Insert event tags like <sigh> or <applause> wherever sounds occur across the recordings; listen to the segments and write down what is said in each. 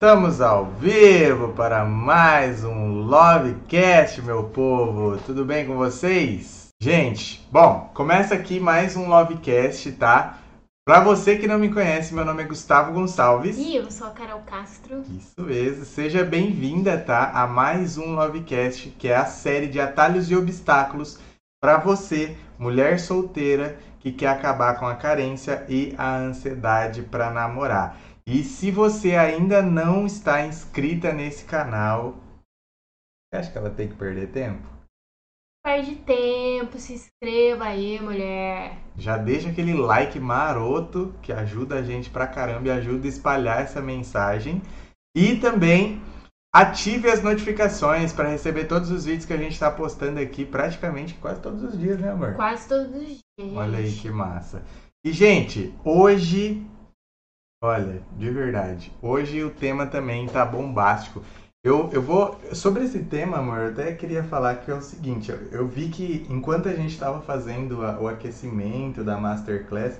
Estamos ao vivo para mais um Lovecast, meu povo. Tudo bem com vocês? Gente, bom, começa aqui mais um Lovecast, tá? Para você que não me conhece, meu nome é Gustavo Gonçalves. E eu sou a Carol Castro. Isso mesmo. Seja bem-vinda, tá? A mais um Lovecast, que é a série de atalhos e obstáculos para você, mulher solteira que quer acabar com a carência e a ansiedade para namorar. E se você ainda não está inscrita nesse canal, você acha que ela tem que perder tempo? Perde tempo, se inscreva aí, mulher. Já deixa aquele like maroto que ajuda a gente pra caramba e ajuda a espalhar essa mensagem. E também ative as notificações para receber todos os vídeos que a gente está postando aqui praticamente quase todos os dias, né, amor? Quase todos os dias. Olha aí que massa. E, gente, hoje Olha, de verdade. Hoje o tema também tá bombástico. Eu, eu vou. Sobre esse tema, amor, eu até queria falar que é o seguinte: eu, eu vi que enquanto a gente estava fazendo a, o aquecimento da Masterclass,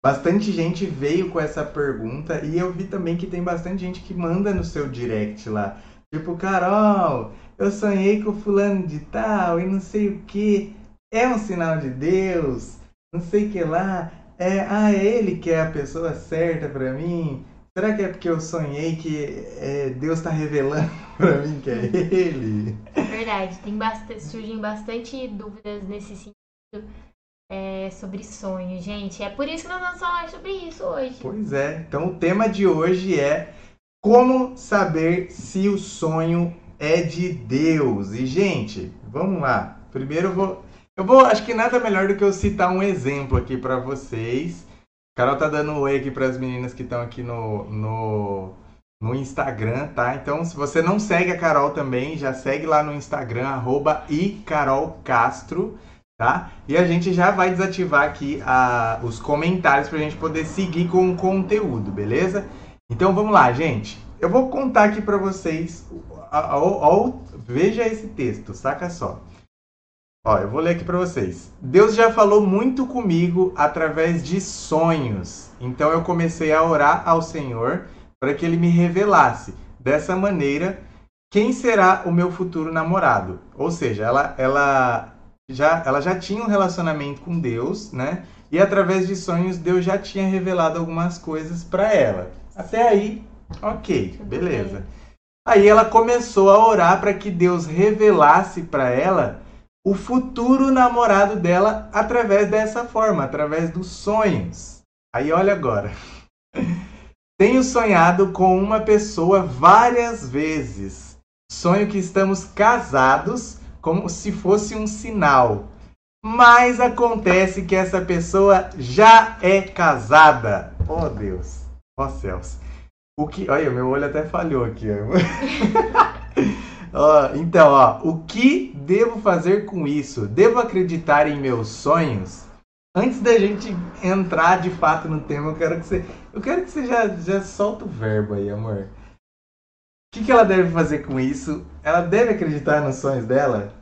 bastante gente veio com essa pergunta e eu vi também que tem bastante gente que manda no seu direct lá. Tipo, Carol, eu sonhei com fulano de tal e não sei o que. É um sinal de Deus, não sei o que lá é, ah, é ele que é a pessoa certa para mim? Será que é porque eu sonhei que é, Deus está revelando <laughs> para mim que é ele? É verdade, tem bastante, surgem bastante dúvidas nesse sentido é, sobre sonhos, gente. É por isso que nós vamos falar sobre isso hoje. Pois é, então o tema de hoje é como saber se o sonho é de Deus. E, gente, vamos lá. Primeiro eu vou eu vou, acho que nada melhor do que eu citar um exemplo aqui para vocês. Carol tá dando um oi aqui para as meninas que estão aqui no, no, no Instagram, tá? Então, se você não segue a Carol também, já segue lá no Instagram, arroba icarolcastro, tá? E a gente já vai desativar aqui a, os comentários para a gente poder seguir com o conteúdo, beleza? Então, vamos lá, gente. Eu vou contar aqui para vocês, veja esse texto, saca só. Ó, eu vou ler aqui para vocês. Deus já falou muito comigo através de sonhos. Então eu comecei a orar ao Senhor para que ele me revelasse dessa maneira quem será o meu futuro namorado. Ou seja, ela ela já ela já tinha um relacionamento com Deus, né? E através de sonhos Deus já tinha revelado algumas coisas para ela. Até aí, OK, beleza. Aí ela começou a orar para que Deus revelasse para ela o futuro namorado dela através dessa forma, através dos sonhos. Aí olha agora. <laughs> Tenho sonhado com uma pessoa várias vezes. Sonho que estamos casados como se fosse um sinal. Mas acontece que essa pessoa já é casada. Oh Deus. Oh céus. O que, olha, meu olho até falhou aqui. <laughs> então, ó, o que devo fazer com isso? Devo acreditar em meus sonhos? Antes da gente entrar de fato no tema, eu quero que você, eu quero que você já, já solta o verbo aí, amor. O que, que ela deve fazer com isso? Ela deve acreditar nos sonhos dela?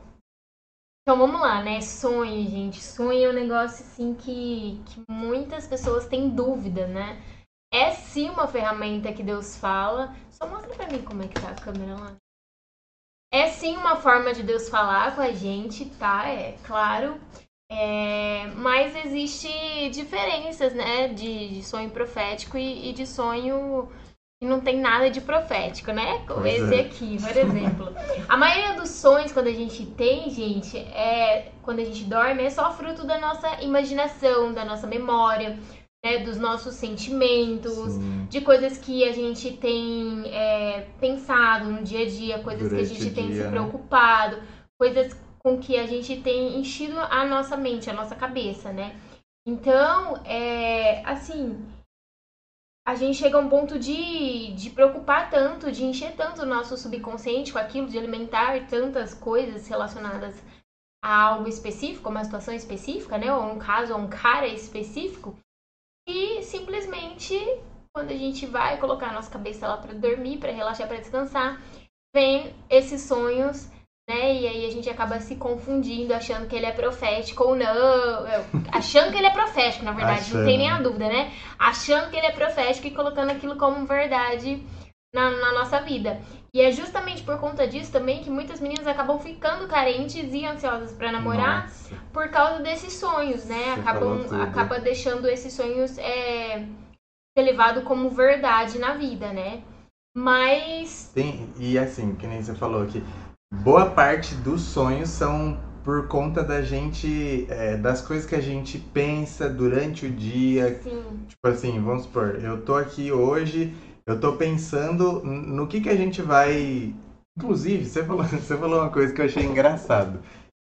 Então vamos lá, né? Sonho, gente. Sonho é um negócio assim que, que muitas pessoas têm dúvida, né? É sim uma ferramenta que Deus fala. Só mostra pra mim como é que tá a câmera lá. É sim uma forma de Deus falar com a gente, tá? É claro. É, mas existe diferenças, né? De, de sonho profético e, e, de sonho que não tem nada de profético, né? Como esse é. aqui, por exemplo. a maioria dos sonhos, quando a gente tem, gente, é quando a gente dorme, é só fruto da nossa imaginação, da nossa memória né, dos nossos sentimentos, Sim. de coisas que a gente tem é, pensado no dia a dia, coisas Durante que a gente tem dia, se né? preocupado, né? coisas com que a gente tem enchido a nossa mente, a nossa cabeça, né? Então, é, assim, a gente chega a um ponto de, de preocupar tanto, de encher tanto o nosso subconsciente com aquilo, de alimentar tantas coisas relacionadas a algo específico, uma situação específica, né? Ou um caso, ou um cara específico, e simplesmente, quando a gente vai colocar a nossa cabeça lá para dormir, para relaxar, para descansar, vem esses sonhos, né? E aí a gente acaba se confundindo, achando que ele é profético ou não. Achando que ele é profético, na verdade, achando. não tem nem a dúvida, né? Achando que ele é profético e colocando aquilo como verdade na, na nossa vida. E é justamente por conta disso também que muitas meninas acabam ficando carentes e ansiosas para namorar Nossa. por causa desses sonhos, né? Você Acabam, acaba deixando esses sonhos é, ser levado como verdade na vida, né? Mas Tem, e assim, que nem você falou aqui, boa parte dos sonhos são por conta da gente, é, das coisas que a gente pensa durante o dia. sim, Tipo assim, vamos supor, eu tô aqui hoje, eu tô pensando no que que a gente vai. Inclusive, você falou, <laughs> você falou uma coisa que eu achei engraçado.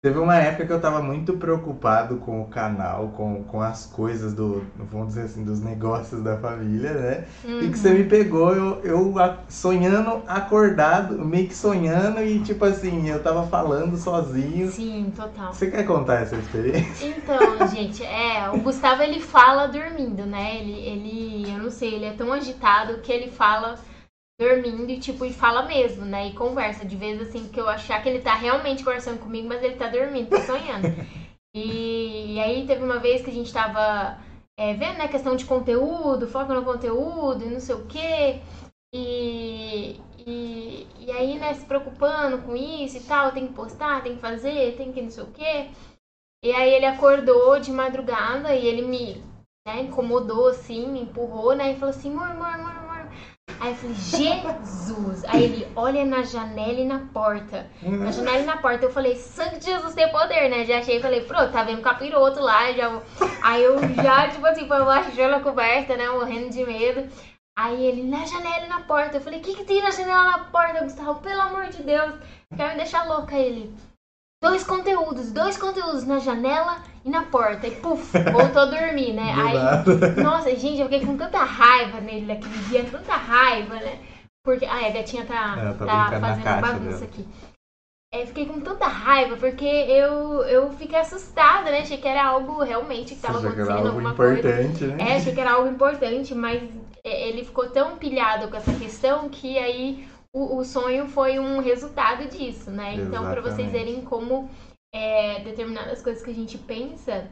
Teve uma época que eu tava muito preocupado com o canal, com, com as coisas do, vamos dizer assim, dos negócios da família, né? E que você me pegou, eu, eu sonhando, acordado, meio que sonhando, e tipo assim, eu tava falando sozinho. sim, total. Você quer contar essa experiência? Então, <laughs> gente, é, o Gustavo ele fala dormindo, né? Ele, ele, eu não sei, ele é tão agitado que ele fala dormindo e tipo, e fala mesmo, né? E conversa, de vez assim, que eu achar que ele tá realmente conversando comigo, mas ele tá dormindo, tá sonhando. <laughs> E, e aí teve uma vez que a gente tava é, vendo, né, questão de conteúdo, foco no conteúdo e não sei o quê. E, e, e aí, né, se preocupando com isso e tal, tem que postar, tem que fazer, tem que não sei o quê. E aí ele acordou de madrugada e ele me né, incomodou assim, me empurrou, né? E falou assim, amor, amor, amor. Aí eu falei, Jesus! Aí ele olha na janela e na porta. Na janela e na porta. Eu falei, sangue de Jesus tem poder, né? Já achei, falei, pronto, tá vendo capiroto lá. Já... Aí eu já, tipo assim, foi baixou na coberta, né? Morrendo de medo. Aí ele, na janela e na porta. Eu falei, o que, que tem na janela e na porta, Gustavo? Pelo amor de Deus, quer me deixar louca ele. Dois conteúdos, dois conteúdos na janela e na porta. E puf, voltou a dormir, né? Do Aí, nada. nossa, gente, eu fiquei com tanta raiva nele naquele dia, tanta raiva, né? Porque. Ai, a gatinha tá, Ela tá tá fazendo caixa bagunça aqui. É, fiquei com tanta raiva, porque eu, eu fiquei assustada, né? Achei que era algo realmente que tava Você achou que era acontecendo, algo alguma coisa. importante, né? É, achei que era algo importante, mas é, ele ficou tão pilhado com essa questão que aí o, o sonho foi um resultado disso, né? Então, pra vocês Exatamente. verem como é, determinadas coisas que a gente pensa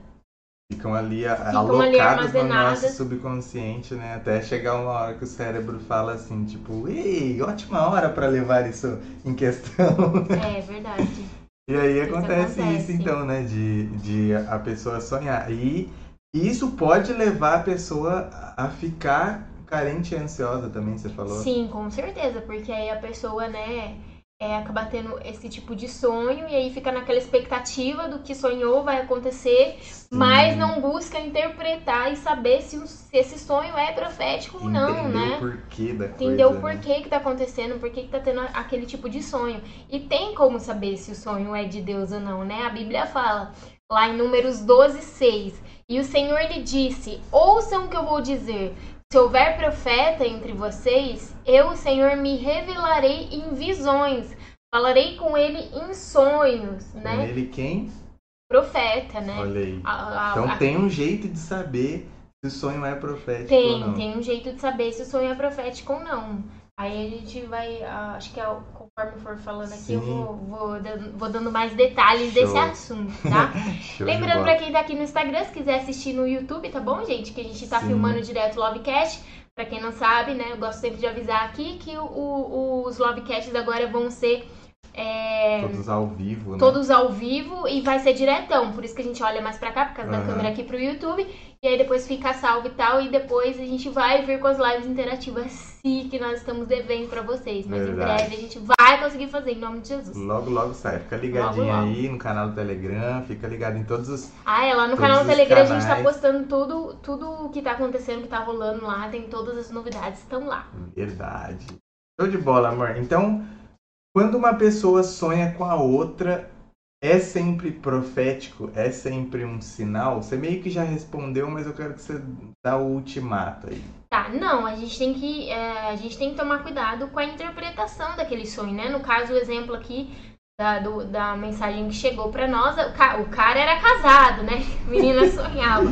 Ficam ali a- Ficam ali alocadas no nosso subconsciente, né? Até chegar uma hora que o cérebro fala assim, tipo, ei, ótima hora pra levar isso em questão. É <laughs> verdade. E aí acontece, acontece. isso então, né? De, de a pessoa sonhar. E isso pode levar a pessoa a ficar carente e ansiosa também, você falou? Sim, com certeza, porque aí a pessoa, né, é, acaba tendo esse tipo de sonho e aí fica naquela expectativa do que sonhou vai acontecer, mas não busca interpretar e saber se, se esse sonho é profético ou não, né? o porquê da Entender o né? porquê que tá acontecendo, por que que tá tendo aquele tipo de sonho. E tem como saber se o sonho é de Deus ou não, né? A Bíblia fala lá em Números 12, 6. E o Senhor lhe disse: Ouçam o que eu vou dizer. Se houver profeta entre vocês, eu, Senhor, me revelarei em visões. Falarei com ele em sonhos, Com né? ele quem? Profeta, né? Olha aí. A- a- Então a- tem um jeito de saber se o sonho é profético ou Tem, não. tem um jeito de saber se o sonho é profético ou não. Aí a gente vai, ah, acho que é, conforme for falando aqui, eu Sim. vou, vou, dando, vou dando mais detalhes Show. desse assunto, tá? <laughs> Lembrando pra quem tá aqui no Instagram, se quiser assistir no YouTube, tá bom, gente? Que a gente tá Sim. filmando direto o Lovecast. Pra quem não sabe, né, eu gosto sempre de avisar aqui que o- o- os Lovecasts agora vão ser é, Todos ao vivo, né? todos ao vivo e vai ser diretão. Por isso que a gente olha mais pra cá, por causa da Aham. câmera aqui pro YouTube. E aí depois fica salvo e tal. E depois a gente vai vir com as lives interativas, sim, que nós estamos devendo pra vocês. Mas Verdade. em breve a gente vai conseguir fazer, em nome de Jesus. Logo, logo sai. Fica ligadinho Logo, logo. aí no canal do Telegram, fica ligado em todos os. Ah, é, lá no canal do Telegram a gente tá canais. postando tudo, tudo o que tá acontecendo, que tá rolando lá. Tem todas as novidades, estão lá. Verdade. Show de bola, amor. Então, quando uma pessoa sonha com a outra, é sempre profético? É sempre um sinal? Você meio que já respondeu, mas eu quero que você dá o ultimato aí. Tá, não, a gente tem que é, a gente tem que tomar cuidado com a interpretação daquele sonho, né? No caso, o exemplo aqui da, do- da mensagem que chegou pra nós, o, ca- o cara era casado, né? <laughs> A menina sonhava.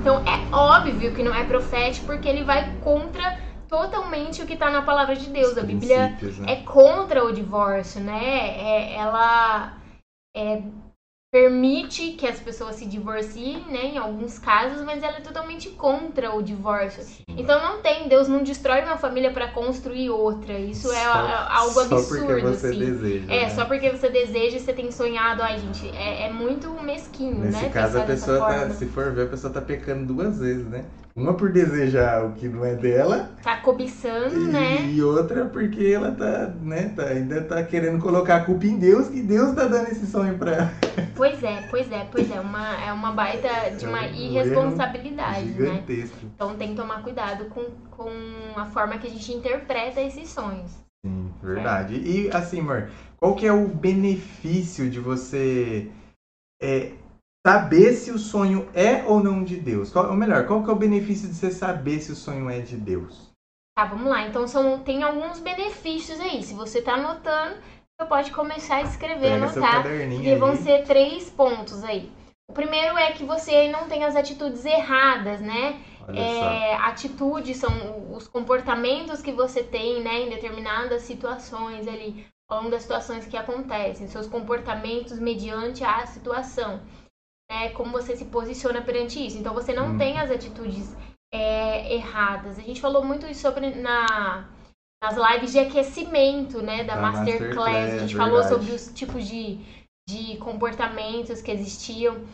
Então é óbvio que não é profético porque ele vai contra totalmente o que tá na palavra de Deus. Os A Bíblia né? é contra o divórcio, né? É, ela é, permite que as pessoas se divorciem, né, em alguns casos, mas ela é totalmente contra o divórcio. Sim. Então não tem, Deus não destrói uma família para construir outra. Isso é Só- a- algo absurdo, Só porque você assim. deseja. É, né? só porque você deseja e você tem sonhado. Ai, gente, é, é muito mesquinho, Nesse né? caso, a pessoa tá, se for ver, a pessoa tá pecando duas vezes, né? Uma por desejar o que não é dela Tá cobiçando, e, né? e outra porque ela tá, né, tá, ainda tá querendo colocar a culpa em Deus, que Deus tá dando esse sonho pra ela. Pois é, pois é, pois é. Uma, é uma baita de uma É um irresponsabilidade, né? Gigantesco. Então tem que tomar cuidado com, com a forma que a gente interpreta esses sonhos. Sim, verdade. E assim, amor, qual que é o benefício de você é, saber se o sonho é ou não de Deus? Qual, ou melhor, qual que é o benefício de você saber se o sonho é de Deus? Tá, vamos lá. Então são, tem alguns benefícios aí. Se você tá anotando, você pode começar a escrever, Pega anotar. E vão ser três pontos aí. O primeiro é que você não tem as atitudes erradas, né? É, atitudes são os comportamentos que você tem, né, em determinadas situações ali, ao longo das situações que acontecem, seus comportamentos mediante a situação, né, como você se posiciona perante isso. Então você não Hum. tem as atitudes é, erradas. A gente falou muito isso sobre na nas lives de aquecimento, né, da, Da Masterclass. Masterclass, A gente falou verdade. sobre os tipos de, de comportamentos que existiam.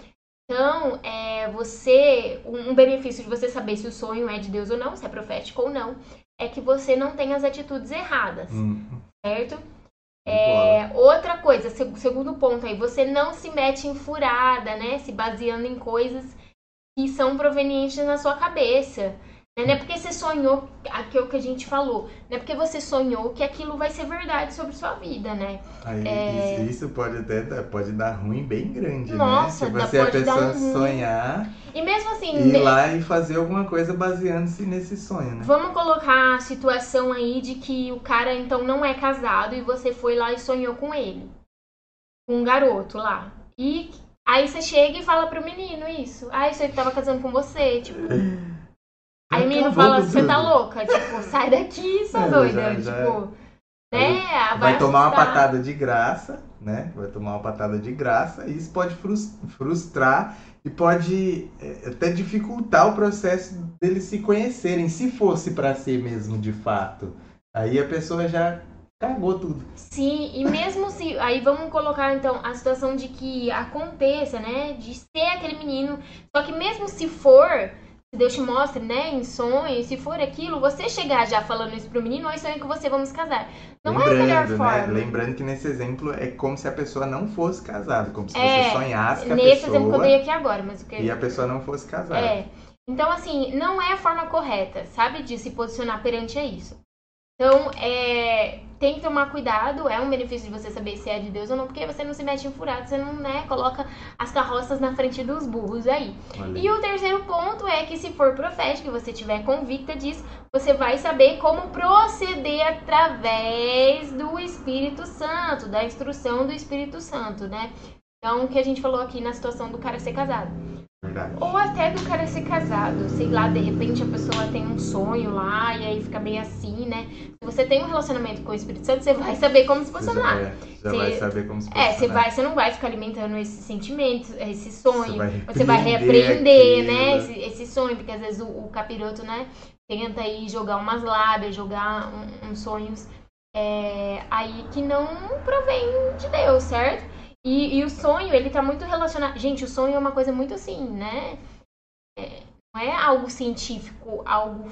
Então, é, você, um benefício de você saber se o sonho é de Deus ou não, se é profético ou não, é que você não tem as atitudes erradas, Hum, certo? É, outra coisa, seg- segundo ponto aí, você não se mete em furada, né? Se baseando em coisas que são provenientes na sua cabeça. Né? Não é porque você sonhou aquilo que a gente falou, não é porque você sonhou que aquilo vai ser verdade sobre sua vida, né? Aí, É. isso, isso pode até dar, pode dar ruim bem grande, Nossa, né? dá- Se você a pode dar pessoa um sonhar, E mesmo assim, ir ne- lá e fazer alguma coisa baseando-se nesse sonho, né? Vamos colocar a situação aí de que o cara então não é casado e você foi lá e sonhou com ele. Com um garoto lá. E aí você chega e fala pro menino isso. Ah, isso aí que tava casando com você. Tipo. Aí o menino fala, com você tá louca? Tipo, sai daqui, sua É, doida. já- já- tipo. Né? ah, Vai tomar uma patada de graça, né? Vai tomar uma patada de graça e isso pode frus- frustrar e pode é, até dificultar o processo deles se conhecerem, se fosse pra ser mesmo de fato. Aí a pessoa já cagou tudo. Sim, e mesmo se. Aí vamos colocar então a situação de que aconteça, né? De ser aquele menino. Só que mesmo se for, Deus te mostre, né? Em sonho, se for aquilo, você chegar já falando isso pro menino, oi, sonho com você, vamos casar. Não é a melhor Lembrando, forma. né? Lembrando que nesse exemplo é como se a pessoa não fosse casada, como se É, você sonhasse com a Nesse exemplo que eu pessoa dei aqui agora, mas o que. e a pessoa não fosse casada. É. Então, assim, não é a forma correta, sabe? De se posicionar perante a isso. Então, é, tem que tomar cuidado, é um benefício de você saber se é de Deus ou não, porque você não se mete em furado, você não, né, coloca as carroças na frente dos burros aí. Olha. E o terceiro ponto é que se for profético e você tiver convicta disso, você vai saber como proceder através do Espírito Santo, da instrução do Espírito Santo, né? Então, o que a gente falou aqui na situação do cara ser casado. Verdade. Ou até do cara ser casado, sei lá, de repente a pessoa tem um sonho lá e aí fica meio assim, né? Se você tem um relacionamento com o Espírito Santo, você vai saber como se Você posicionar. já, é, já Você- vai saber como se É, você posicionar. vai, você não vai ficar alimentando esse sentimento, esse sonho. Você vai Você vai repreender né, esse, esse sonho, porque às vezes o, o capiroto, né, tenta aí jogar umas lábias, jogar um- uns sonhos é, aí que não provém de Deus, certo? E, e o sonho, ele tá muito relacionado. Gente, o sonho é uma coisa muito assim, né? É, não é algo científico, algo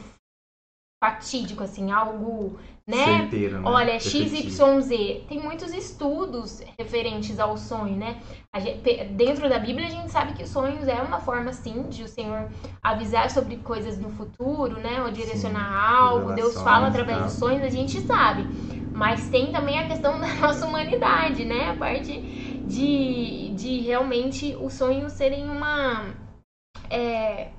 fatídico, assim, algo, né? Certeiro, né? Olha. XYZ. Tem muitos estudos referentes ao sonho, né? Gente- dentro da Bíblia a gente sabe que os sonhos é uma forma, sim, de o Senhor avisar sobre coisas no futuro, né? Ou direcionar algo. Deus fala através tal. dos sonhos, a gente sabe. Mas tem também a questão <laughs> da nossa humanidade, né? A parte de, de realmente os sonhos serem uma. é,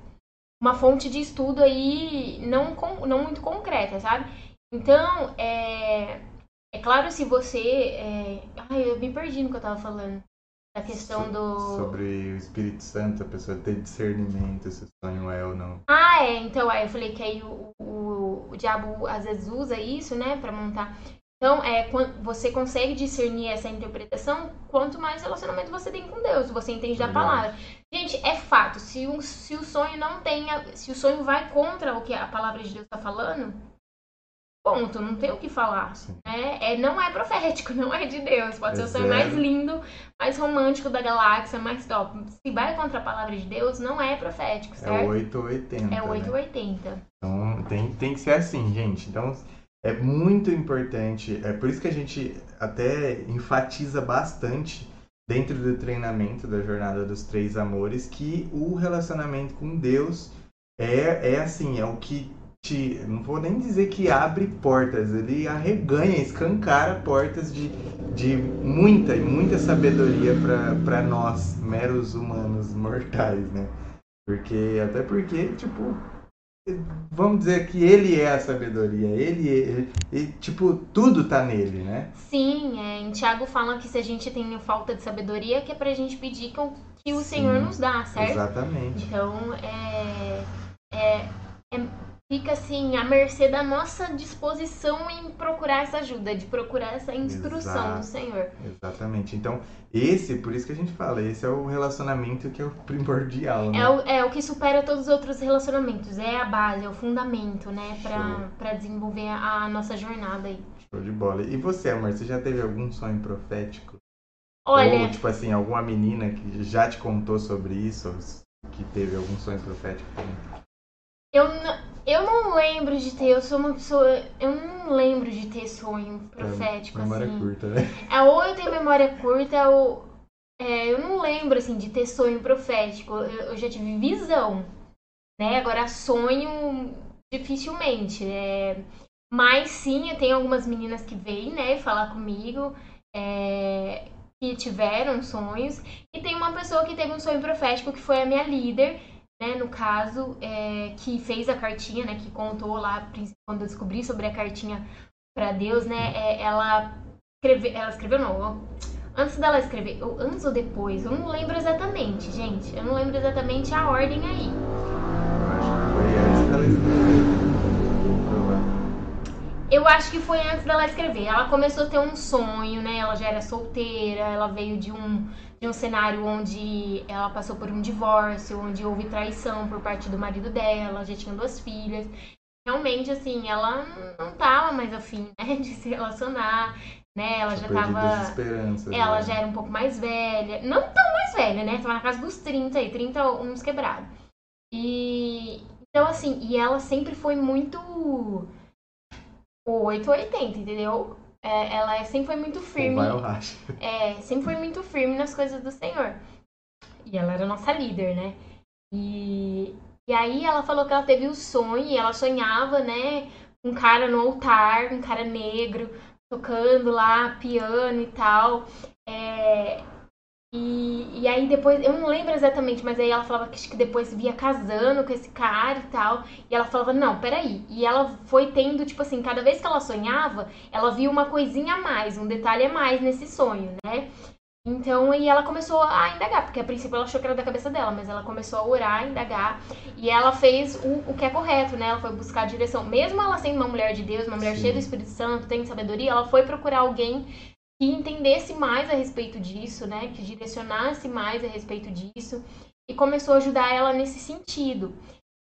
uma fonte de estudo aí não, com- não muito concreta, sabe? Então, é, é claro se você. É... Ai, eu me perdi no que eu tava falando. Da questão So- do. Sobre o Espírito Santo, a pessoa ter discernimento se o sonho é ou não. Ah, é. Então, aí eu falei que aí o, o, o diabo às vezes usa isso, né, pra montar. Então, é, você consegue discernir essa interpretação quanto mais relacionamento você tem com Deus, você entende da palavra. Gente, é fato, se o, se o sonho não tem, se o sonho vai contra o que a palavra de Deus está falando, ponto, não tem o que falar. Né? É, não é profético, <laughs> não é de Deus. Pode é ser o sonho mais lindo, mais romântico da galáxia, mais top. Se vai contra a palavra de Deus, não é profético, certo? É 880. É 880. Né? Então tem, tem que ser assim, gente. Então é muito importante, é por isso que a gente até enfatiza bastante dentro do treinamento da jornada dos três amores que o relacionamento com Deus é, é assim, é o que te, não vou nem dizer que abre portas, ele arreganha, escancara portas de, de muita e muita sabedoria para nós, meros humanos mortais, né? Porque, até porque, tipo, vamos dizer que ele é a sabedoria, ele, ele, ele, tipo, tudo tá nele, né? Sim, é, em Tiago fala que se a gente tem falta de sabedoria, que é pra gente pedir que o Sim, Senhor nos dá, certo? Exatamente. Então, é, é, é fica assim à mercê da nossa disposição em procurar essa ajuda, de procurar essa instrução Exato, do Senhor. Exatamente. Então, esse, por isso que a gente fala, esse é o relacionamento que é o primordial, né? É o, é o que supera todos os outros relacionamentos, é a base, é o fundamento, né, para desenvolver a nossa jornada aí. Show de bola. E você, amor, você já teve algum sonho profético? Olha, Ou, tipo assim, alguma menina que já te contou sobre isso, que teve algum sonho profético também? Eu não eu não lembro de ter, eu sou uma pessoa. Eu não lembro de ter sonho profético, é, memória assim. curta, né? É, ou eu tenho memória curta, ou. É, eu não lembro, assim, de ter sonho profético. Eu, eu, já tive visão, né? Agora, sonho, dificilmente. É... Mas sim, eu tenho algumas meninas que vêm, né, falar comigo. É... Que tiveram sonhos. E tem uma pessoa que teve um sonho profético, que foi a minha líder né, no caso, é, que fez a cartinha, né, que contou lá, quando eu descobri sobre a cartinha para Deus, né, é, ela, escreve, ela escreveu, não, antes dela escrever, ou antes ou depois, eu não lembro exatamente, gente, eu não lembro exatamente a ordem aí. Acho que foi antes dela escrever. Ela começou a ter um sonho, né? Ela já era solteira, ela veio de um de um cenário onde ela passou por um divórcio, onde houve traição por parte do marido dela, já tinha duas filhas. Realmente, assim, ela não tava mais afim, né, <laughs> de se relacionar, né? Ela já tava. Ela né? já era um pouco mais velha. Não tão mais velha, né? Tava na casa dos 30 aí, 30 uns quebrados. E. Então, assim, e ela sempre foi muito. 880, entendeu? é, ela é, sempre foi muito firme. <laughs> É, sempre foi muito firme nas coisas do Senhor. E ela era nossa líder, né? E, e aí ela falou que ela teve o sonho, e ela sonhava, né? Um cara no altar, um cara negro, tocando lá piano e tal. É, e, e aí depois, eu não lembro exatamente, mas aí ela falava que, que depois via casando com esse cara e tal. E ela falava, não, peraí. E ela foi tendo, tipo assim, cada vez que ela sonhava, ela via uma coisinha a mais, um detalhe a mais nesse sonho, né? Então, e ela começou a indagar, porque a princípio ela achou que era da cabeça dela, mas ela começou a orar, a indagar, e ela fez o, o que é correto, né? Ela foi buscar a direção. Mesmo ela sendo uma mulher de Deus, uma mulher Sim. cheia do Espírito Santo, tem sabedoria, ela foi procurar alguém que entendesse mais a respeito disso, né? Que direcionasse mais a respeito disso e começou a ajudar ela nesse sentido.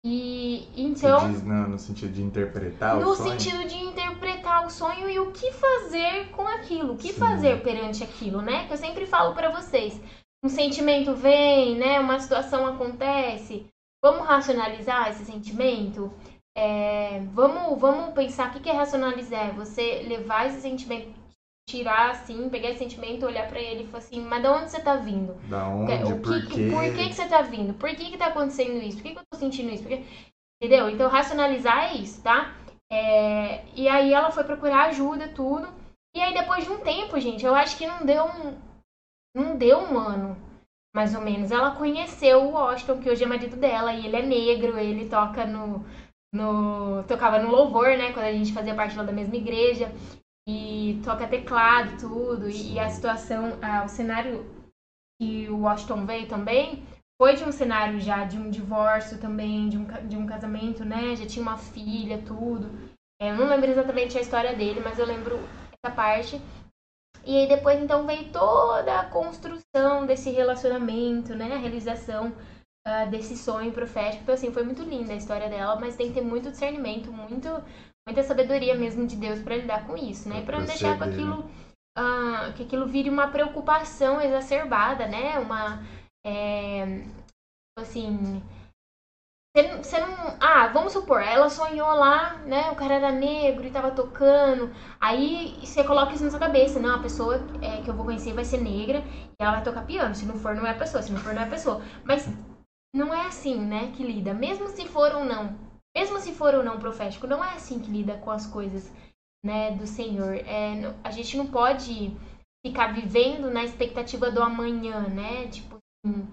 E então. diz, não, no sentido de interpretar no o sonho? No sentido de interpretar o sonho e o que fazer com aquilo, o que Sim. fazer perante aquilo, né? Que eu sempre falo para vocês. Um sentimento vem, né? Uma situação acontece. Vamos racionalizar esse sentimento? É, vamos, vamos pensar o que é racionalizar. Você levar esse sentimento tirar assim, pegar esse sentimento, olhar para ele e falar assim, mas de onde você tá vindo? Da onde? O que, por quê? Por que, que você tá vindo? Por que que tá acontecendo isso? Por que, que eu tô sentindo isso? Entendeu? Então racionalizar é isso, tá? É... E aí ela foi procurar ajuda, tudo. E aí depois de um tempo, gente, eu acho que não deu um. Não deu um ano, mais ou menos. Ela conheceu o Washington, que hoje é marido dela, e ele é negro, ele toca no. No, tocava no louvor, né? Quando a gente fazia parte lá da mesma igreja e toca teclado tudo e, e a situação, ah, o cenário que o Washington veio também foi de um cenário já de um divórcio também, de um, de um casamento, né? Já tinha uma filha, tudo. É, eu não lembro exatamente a história dele, mas eu lembro essa parte. E aí depois então veio toda a construção desse relacionamento, né? A realização uh, desse sonho profético. Então, assim, foi muito linda a história dela, mas tem que ter muito discernimento, muito, muita sabedoria mesmo de Deus para lidar com isso, né? Para não deixar com aquilo, uh, que aquilo vire uma preocupação exacerbada, né? Uma. É, assim você não. Ah, vamos supor, ela sonhou lá, né? O cara era negro e tava tocando. Aí você coloca isso na sua cabeça. Não, a pessoa é, que eu vou conhecer vai ser negra e ela vai tocar piano. Se não for, não é a pessoa. Se não for, não é a pessoa. Mas não é assim, né? Que lida. Mesmo se for ou não. Mesmo se for ou não profético, não é assim que lida com as coisas, né? Do Senhor. É, a gente não pode ficar vivendo na expectativa do amanhã, né? Tipo assim,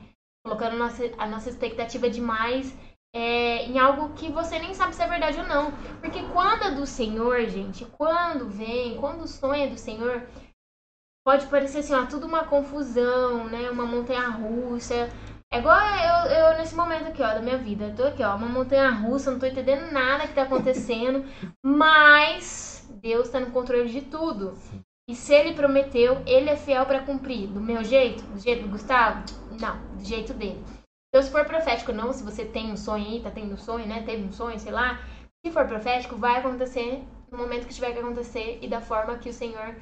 colocando nossa, a nossa expectativa demais é, em algo que você nem sabe se é verdade ou não. Porque quando é do Senhor, gente, quando vem, quando sonha do Senhor, pode parecer assim, ó, tudo uma confusão, né? Uma montanha russa. É igual eu, eu nesse momento aqui, ó, da minha vida. Eu tô aqui, ó, uma montanha russa, não tô entendendo nada que tá acontecendo, <laughs> mas Deus tá no controle de tudo. E se ele prometeu, ele é fiel para cumprir. Do meu jeito? Do jeito do Gustavo? Não, do jeito dele. Então, se for profético, não, se você tem um sonho aí, tá tendo um sonho, né? Teve um sonho, sei lá. Se for profético, vai acontecer no momento que tiver que acontecer e da forma que o Senhor,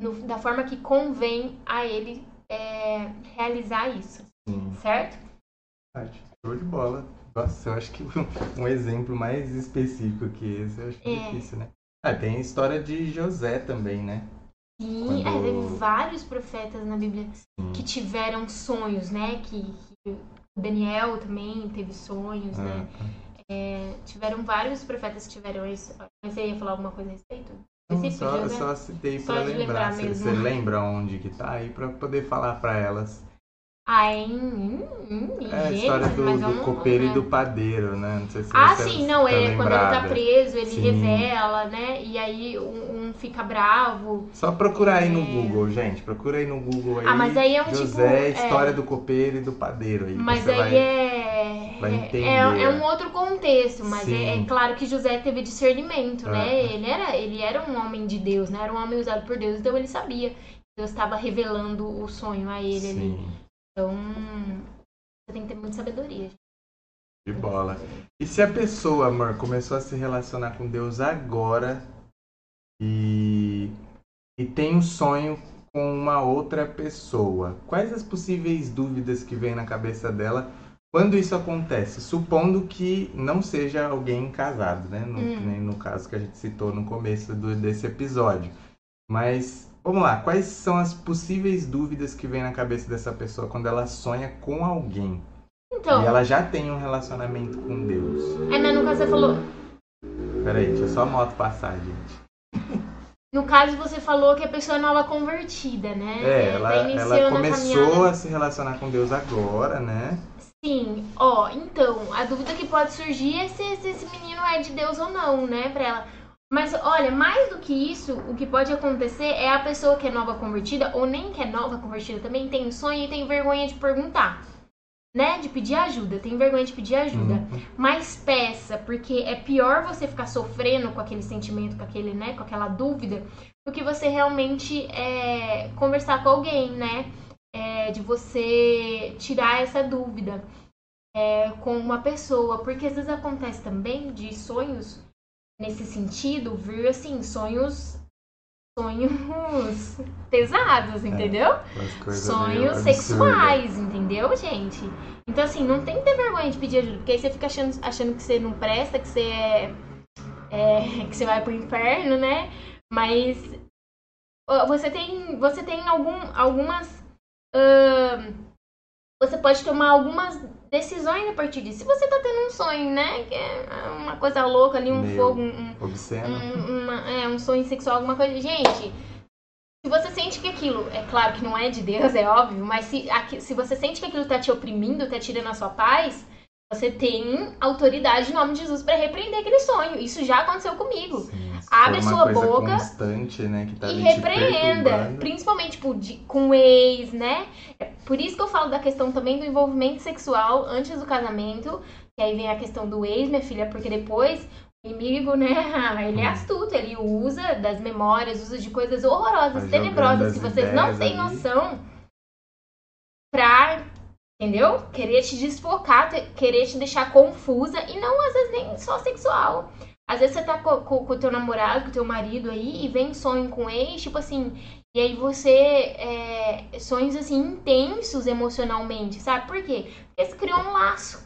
no, da forma que convém a ele é, realizar isso. Sim. Certo? Show de bola. Nossa, eu acho que <laughs> um exemplo mais específico que esse, eu acho que é, é difícil, né? Ah, tem a história de José também, né? Sim, Quando... é, teve vários profetas na Bíblia Sim. que tiveram sonhos, né? Que, que Daniel também teve sonhos, né? Ah, tá. É, tiveram vários profetas que tiveram isso. Você ia falar alguma coisa a respeito? Não, só, só citei para lembrar. lembrar você, você lembra onde que tá aí para poder falar para elas ah, em, em, em É a história do, do copeiro e do padeiro, né? Não sei se ah, sim, não, tá é quando ele tá preso, ele sim. revela, né? E aí um, um, fica bravo. Só procurar aí no é. Google, gente. Procura aí no Google aí. Ah, mas aí é um José, tipo, história é... do copeiro e do padeiro aí. Mas aí vai, é... Vai entender. É, é um outro contexto, mas é, é, claro que José teve discernimento, né? Ele era, ele era um homem de Deus, né? Era um homem usado por Deus, então ele sabia. Deus estava revelando o sonho a ele sim. ali. Então, você tem que ter muita sabedoria. De bola. E se a pessoa, amor, começou a se relacionar com Deus agora e, e tem um sonho com uma outra pessoa, quais as possíveis dúvidas que vem na cabeça dela quando isso acontece? Supondo que não seja alguém casado, né? No, hum. no caso que a gente citou no começo do, desse episódio. Mas Vamos lá, quais são as possíveis dúvidas que vem na cabeça dessa pessoa quando ela sonha com alguém? Então. E ela já tem um relacionamento com Deus. É, mas no caso você falou. Peraí, deixa eu só a moto passar, gente. <laughs> No caso, você falou que a pessoa é nova convertida, né? É, ela, tá ela começou a, a se relacionar com Deus agora, né? Sim, ó, então, a dúvida que pode surgir é se, se esse menino é de Deus ou não, né? Pra ela. Mas olha, mais do que isso, o que pode acontecer é a pessoa que é nova convertida, ou nem que é nova convertida também, tem sonho e tem vergonha de perguntar. Né? De pedir ajuda, tem vergonha de pedir ajuda. Uhum. Mas peça, porque é pior você ficar sofrendo com aquele sentimento, com aquele, né, com aquela dúvida, do que você realmente é, conversar com alguém, né? É, de você tirar essa dúvida é, com uma pessoa. Porque às vezes acontece também de sonhos nesse sentido, vir assim, sonhos sonhos <laughs> pesados, é, entendeu? É, sonhos sexuais, entendeu, gente? Então, assim, não tem que ter vergonha de pedir ajuda, porque aí você fica achando, achando que você não presta, que você é, é <laughs> que você vai pro inferno, né? Mas você tem, você tem algum, algumas. Uh, você pode tomar algumas decisões a partir disso. Se você tá tendo um sonho, né? Que é uma coisa louca ali, um Meio fogo, um, obsceno. Um, uma, é, um sonho sexual, alguma coisa. Gente, se você sente que aquilo, é claro que não é de Deus, é óbvio, mas se, aqui, se você sente que aquilo tá te oprimindo, tá tirando a sua paz, você tem autoridade em nome de Jesus para repreender aquele sonho. Isso já aconteceu comigo. Sim, Abre sua boca né, tá e repreenda. Principalmente tipo, de, com ex, né? É por isso que eu falo da questão também do envolvimento sexual antes do casamento. Que aí vem a questão do ex, minha filha, porque depois inimigo, né? <laughs> Ele é astuto, ele usa das memórias, usa de coisas horrorosas, tenebrosas, que vocês não têm ali. noção, pra, entendeu? Querer te desfocar, querer te deixar confusa, e não às vezes nem só sexual. Às vezes você tá co- co- com o teu namorado, com o teu marido aí, e vem sonho com ex, tipo assim, e aí você, é, sonhos assim, intensos emocionalmente, sabe? Por quê? Porque você criou um laço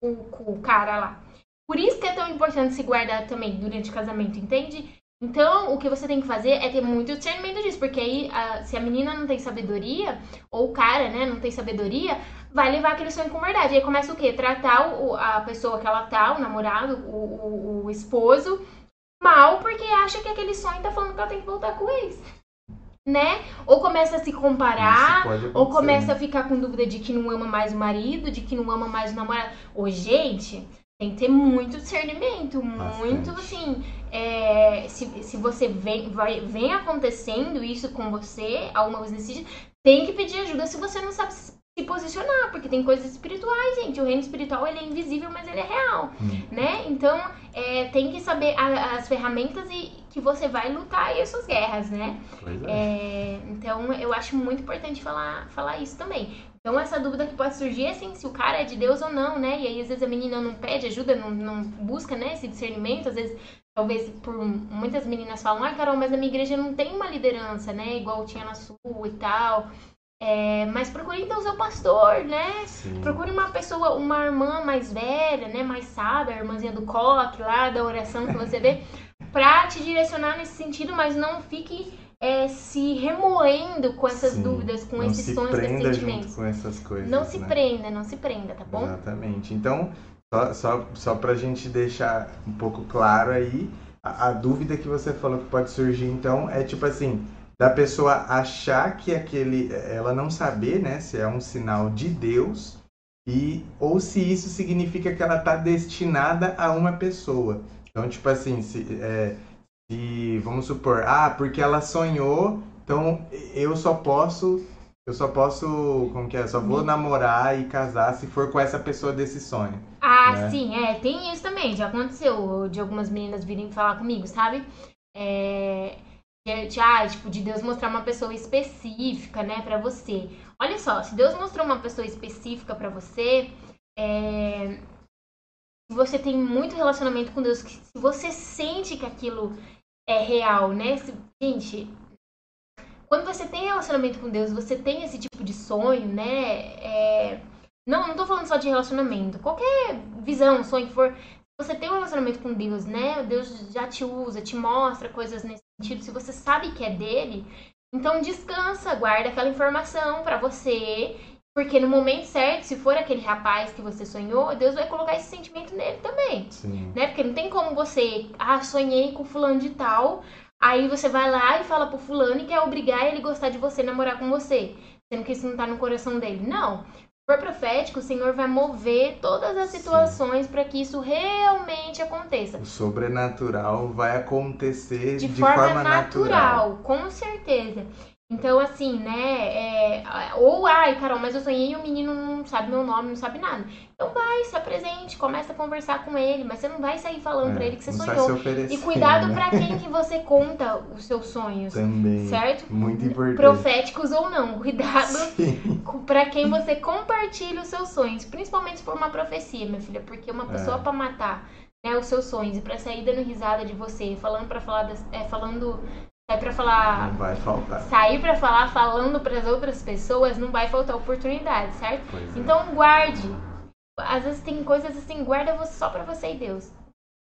com, com o cara lá. Por isso que é tão importante se guardar também durante o casamento, entende? Então, o que você tem que fazer é ter muito discernimento disso, porque aí, a- se a menina não tem sabedoria, ou o cara, né, não tem sabedoria, vai levar aquele sonho com verdade. Aí começa o quê? Tratar o- a pessoa que ela tá, o namorado, o, o- o esposo, mal, porque acha que aquele sonho tá falando que ela tem que voltar com o ex. Né? Ou começa a se comparar, ou começa né? a ficar com dúvida de que não ama mais o marido, de que não ama mais o namorado. Ô, gente, tem que ter muito discernimento, muito Bastante. assim. É, se, se você vem, vai, vem acontecendo isso com você, alguma coisa nesse sentido, tem que pedir ajuda se você não sabe se posicionar, porque tem coisas espirituais, gente. O reino espiritual ele é invisível, mas ele é real, Hum. né? Então é, tem que saber a- as ferramentas e que você vai lutar aí as suas guerras, né? É. É, então eu acho muito importante falar, falar isso também. Então essa dúvida que pode surgir é assim, se o cara é de Deus ou não, né? E aí às vezes a menina não pede ajuda, não, não busca, né, esse discernimento, às vezes talvez por muitas meninas falam, ah, Carol, mas a minha igreja não tem uma liderança, né, igual tinha na sua e tal. É, mas procure então o seu pastor, né? Sim. Procure uma pessoa, uma irmã mais velha, né, mais sábia, a irmãzinha do coque lá, da oração que você vê, <laughs> pra te direcionar nesse sentido, mas não fique é, se remoendo com essas Sim. dúvidas, com esses se sonhos, com esses prenda sentimentos. junto com essas coisas. Não se né? prenda, não se prenda, tá bom? Exatamente. Então, só, só, só pra gente deixar um pouco claro aí, a, a dúvida que você falou que pode surgir, então, é tipo assim, da pessoa achar que aquele. Ela não saber, né, se é um sinal de Deus, e ou se isso significa que ela tá destinada a uma pessoa. Então, tipo assim, se, é, se vamos supor, ah, porque ela sonhou, então eu só posso eu só posso, como que é? Só vou namorar e casar se for com essa pessoa desse sonho. Ah, né? sim, é, tem isso também. Já aconteceu de algumas meninas virem falar comigo, sabe? É, de, de, ah, tipo, de Deus mostrar uma pessoa específica, né, pra você. Olha só, se Deus mostrou uma pessoa específica pra você, é, você tem muito relacionamento com Deus, que se você sente que aquilo é real, né? Se- gente, quando você tem relacionamento com Deus, você tem esse tipo de sonho, né? É, não, não tô falando só de relacionamento. Qualquer visão, sonho que for. Se você tem um relacionamento com Deus, né? Deus já te usa, te mostra coisas nesse sentido. Se você sabe que é dele, então descansa, guarda aquela informação pra você. Porque no momento certo, se for aquele rapaz que você sonhou, Deus vai colocar esse sentimento nele também Sim. né? Porque não tem como você, ah, sonhei com fulano de tal, aí você vai lá e fala pro fulano e quer obrigar ele a gostar de você, namorar com você, sendo que isso não tá no coração dele. Não. Se for profético, o Senhor vai mover todas as situações para que isso realmente aconteça. O sobrenatural vai acontecer De, de, forma, natural, com certeza. Então, assim, né? é, ou, ai, Carol, mas eu sonhei e o menino não sabe meu nome, não sabe nada. Então vai, se apresente, começa a conversar com ele, mas você não vai sair falando É, pra ele que você sonhou. E cuidado né? pra quem que você conta os seus sonhos, Também. certo? Muito importante. Proféticos ou não, cuidado Sim. pra quem você compartilha os seus sonhos, principalmente se for uma profecia, minha filha, porque uma pessoa É. pra matar, né, os seus sonhos e pra sair dando risada de você, falando para falar, das, é, falando, é para falar, Não vai faltar. sair pra falar falando pras outras pessoas, não vai faltar oportunidade, certo? Pois é. Então guarde. Às vezes tem coisas assim, guarda você- só pra você e Deus.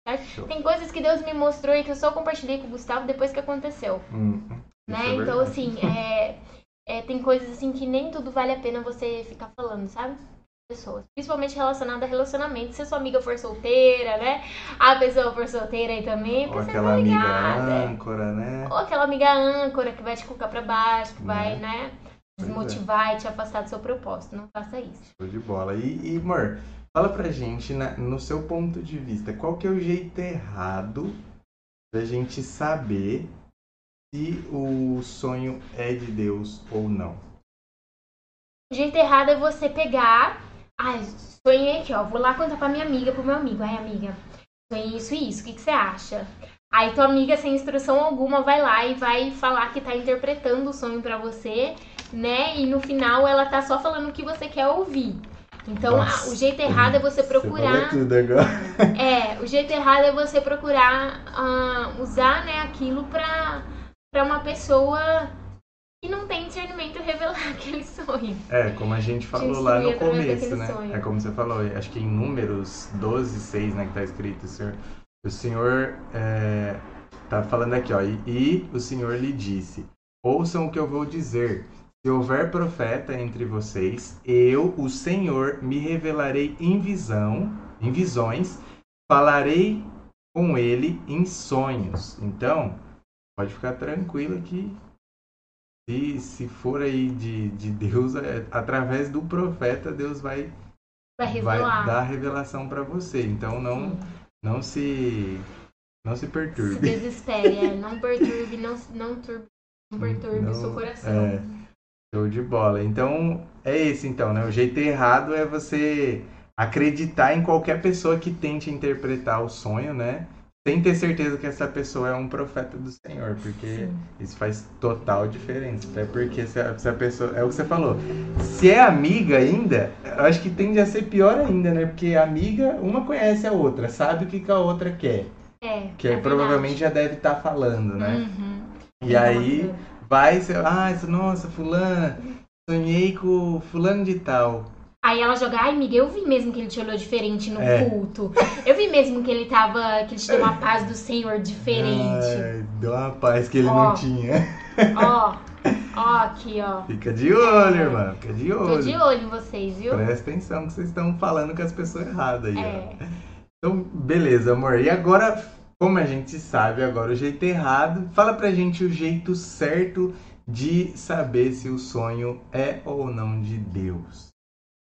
Certo? Show. Tem coisas que Deus me mostrou e que eu só compartilhei com o Gustavo depois que aconteceu. Hum, isso Né? é então, assim, é, é, tem coisas assim que nem tudo vale a pena você ficar falando, sabe? Pessoas. Principalmente relacionado a relacionamento. Se a sua amiga for solteira, né? A pessoa for solteira aí também, Ou você aquela tá amiga âncora, né? Ou aquela amiga âncora que vai te colocar pra baixo, que vai, Né? né? É. Desmotivar e te afastar do seu propósito. Não faça isso. Show de bola. E, e amor, fala pra gente, na- no seu ponto de vista, qual que é o jeito errado da gente saber se o sonho é de Deus ou não? O jeito errado é você pegar. Ai, sonhei aqui, ó. Vou lá contar pra minha amiga, pro meu amigo. Ai, amiga, sonhei isso e isso, o que, que você acha? Aí tua amiga, sem instrução alguma, vai lá e vai falar que tá interpretando o sonho para você, né? E no final ela tá só falando o que você quer ouvir. Então, Nossa, o jeito errado é você procurar. Você tudo agora. <laughs> É, o jeito errado é você procurar uh, usar né, aquilo pra, pra uma pessoa que não tem discernimento revelar <laughs> aquele sonho. É, como a gente falou lá no começo, né? Sonho. É como você falou, acho que em números 12, 6, né, que tá escrito, o Senhor, o Senhor é, tá falando aqui, ó, e, e o Senhor lhe disse, ouçam o que eu vou dizer, se houver profeta entre vocês, eu, o Senhor, me revelarei em visão, em visões, falarei com ele em sonhos. Então, pode ficar tranquilo que se, se for aí de, de Deus, é, através do profeta, Deus vai, vai, vai dar revelação para você. Então não, não se não se perturbe. Se desespere, é, não perturbe, não, não, turbe, não perturbe não, o seu coração. É, Show de bola. Então, é esse então, né? O jeito errado é você acreditar em qualquer pessoa que tente interpretar o sonho, né? Sem ter certeza que essa pessoa é um profeta do Senhor, porque Sim. isso faz total diferença. Até porque se a, se a, pessoa. É o que você falou. Se é amiga ainda, eu acho que tende a ser pior ainda, né? Porque amiga, uma conhece a outra, sabe o que, que a outra quer. É. Que é provavelmente já deve estar tá falando, né? Uhum. E aí vai, você, ah, nossa, fulana, sonhei com fulano de tal. Aí ela joga, ai, amiga, eu vi mesmo que ele te olhou diferente no é. culto. Eu vi mesmo que ele tava, que ele te deu uma <laughs> paz do Senhor diferente. Ai, deu uma paz que ele ó, não tinha. Ó, ó, <laughs> aqui, ó. Fica de olho, é. irmã, fica de olho. Tô de olho em vocês, viu? Presta atenção que vocês estão falando com as pessoas erradas aí, é. ó. Então, beleza, amor. E agora como a gente sabe agora o jeito errado, fala pra gente o jeito certo de saber se o sonho é ou não de Deus.